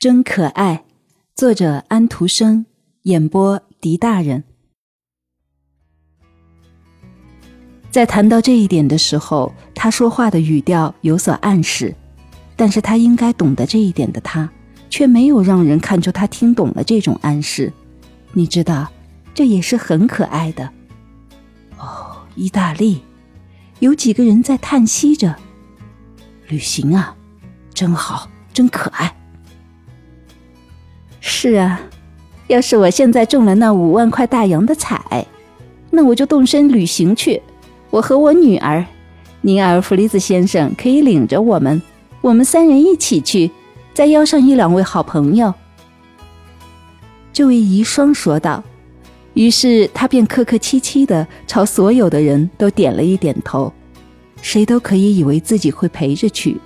真可爱，作者安徒生，演播狄大人。在谈到这一点的时候，他说话的语调有所暗示，但是他应该懂得这一点的他，却没有让人看出他听懂了这种暗示。你知道，这也是很可爱的。哦，意大利，有几个人在叹息着，旅行啊，真好，真可爱。是啊，要是我现在中了那五万块大洋的彩，那我就动身旅行去。我和我女儿，尼尔弗利兹先生可以领着我们，我们三人一起去，再邀上一两位好朋友。这位遗孀说道。于是他便客客气气的朝所有的人都点了一点头，谁都可以以为自己会陪着去。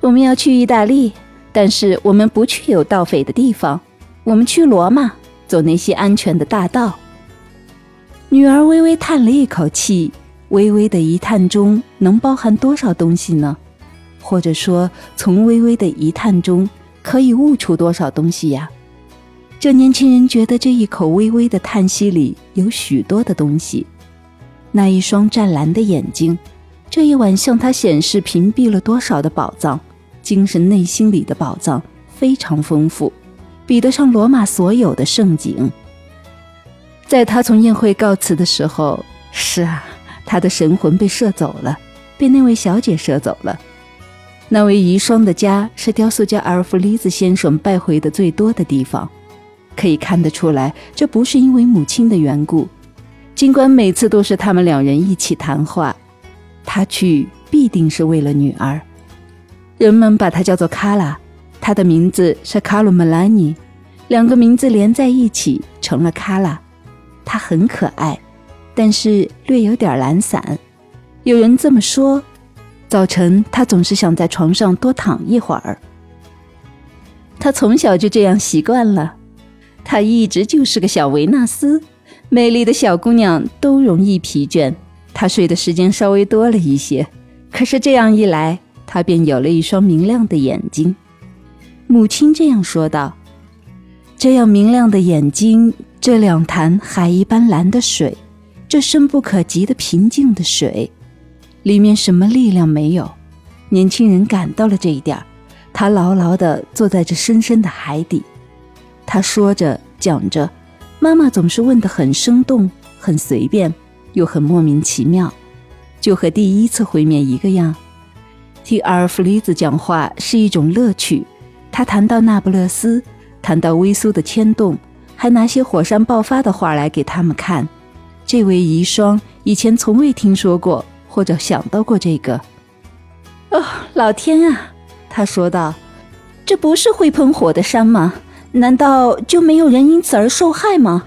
我们要去意大利。但是我们不去有盗匪的地方，我们去罗马，走那些安全的大道。女儿微微叹了一口气，微微的一叹中能包含多少东西呢？或者说，从微微的一叹中可以悟出多少东西呀？这年轻人觉得这一口微微的叹息里有许多的东西。那一双湛蓝的眼睛，这一晚向他显示屏蔽了多少的宝藏？精神内心里的宝藏非常丰富，比得上罗马所有的盛景。在他从宴会告辞的时候，是啊，他的神魂被射走了，被那位小姐射走了。那位遗孀的家是雕塑家阿尔弗利兹先生拜会的最多的地方，可以看得出来，这不是因为母亲的缘故。尽管每次都是他们两人一起谈话，他去必定是为了女儿。人们把她叫做卡拉，她的名字是卡鲁·梅拉尼，两个名字连在一起成了卡拉。她很可爱，但是略有点懒散。有人这么说：早晨她总是想在床上多躺一会儿。她从小就这样习惯了。她一直就是个小维纳斯，美丽的小姑娘都容易疲倦。她睡的时间稍微多了一些，可是这样一来。他便有了一双明亮的眼睛，母亲这样说道：“这样明亮的眼睛，这两潭海一般蓝的水，这深不可及的平静的水，里面什么力量没有？”年轻人感到了这一点他牢牢地坐在这深深的海底。他说着讲着，妈妈总是问得很生动、很随便，又很莫名其妙，就和第一次会面一个样。听阿尔弗里兹讲话是一种乐趣，他谈到那不勒斯，谈到微苏的牵动，还拿些火山爆发的画来给他们看。这位遗孀以前从未听说过或者想到过这个。哦，老天啊！他说道：“这不是会喷火的山吗？难道就没有人因此而受害吗？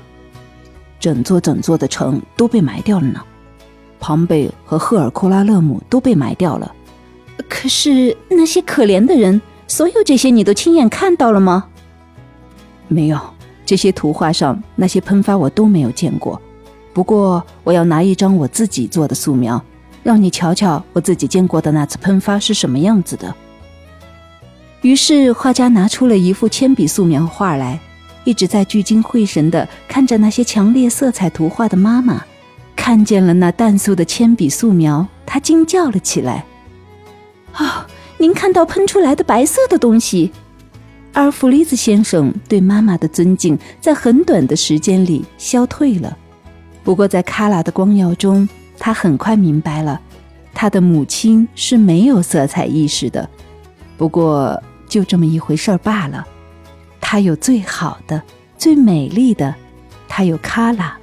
整座整座的城都被埋掉了呢，庞贝和赫尔库拉勒姆都被埋掉了。”可是那些可怜的人，所有这些你都亲眼看到了吗？没有，这些图画上那些喷发我都没有见过。不过我要拿一张我自己做的素描，让你瞧瞧我自己见过的那次喷发是什么样子的。于是画家拿出了一幅铅笔素描画来，一直在聚精会神地看着那些强烈色彩图画的妈妈，看见了那淡素的铅笔素描，她惊叫了起来。哦，您看到喷出来的白色的东西。而弗利兹先生对妈妈的尊敬在很短的时间里消退了。不过在卡拉的光耀中，他很快明白了，他的母亲是没有色彩意识的。不过就这么一回事儿罢了。他有最好的、最美丽的，他有卡拉。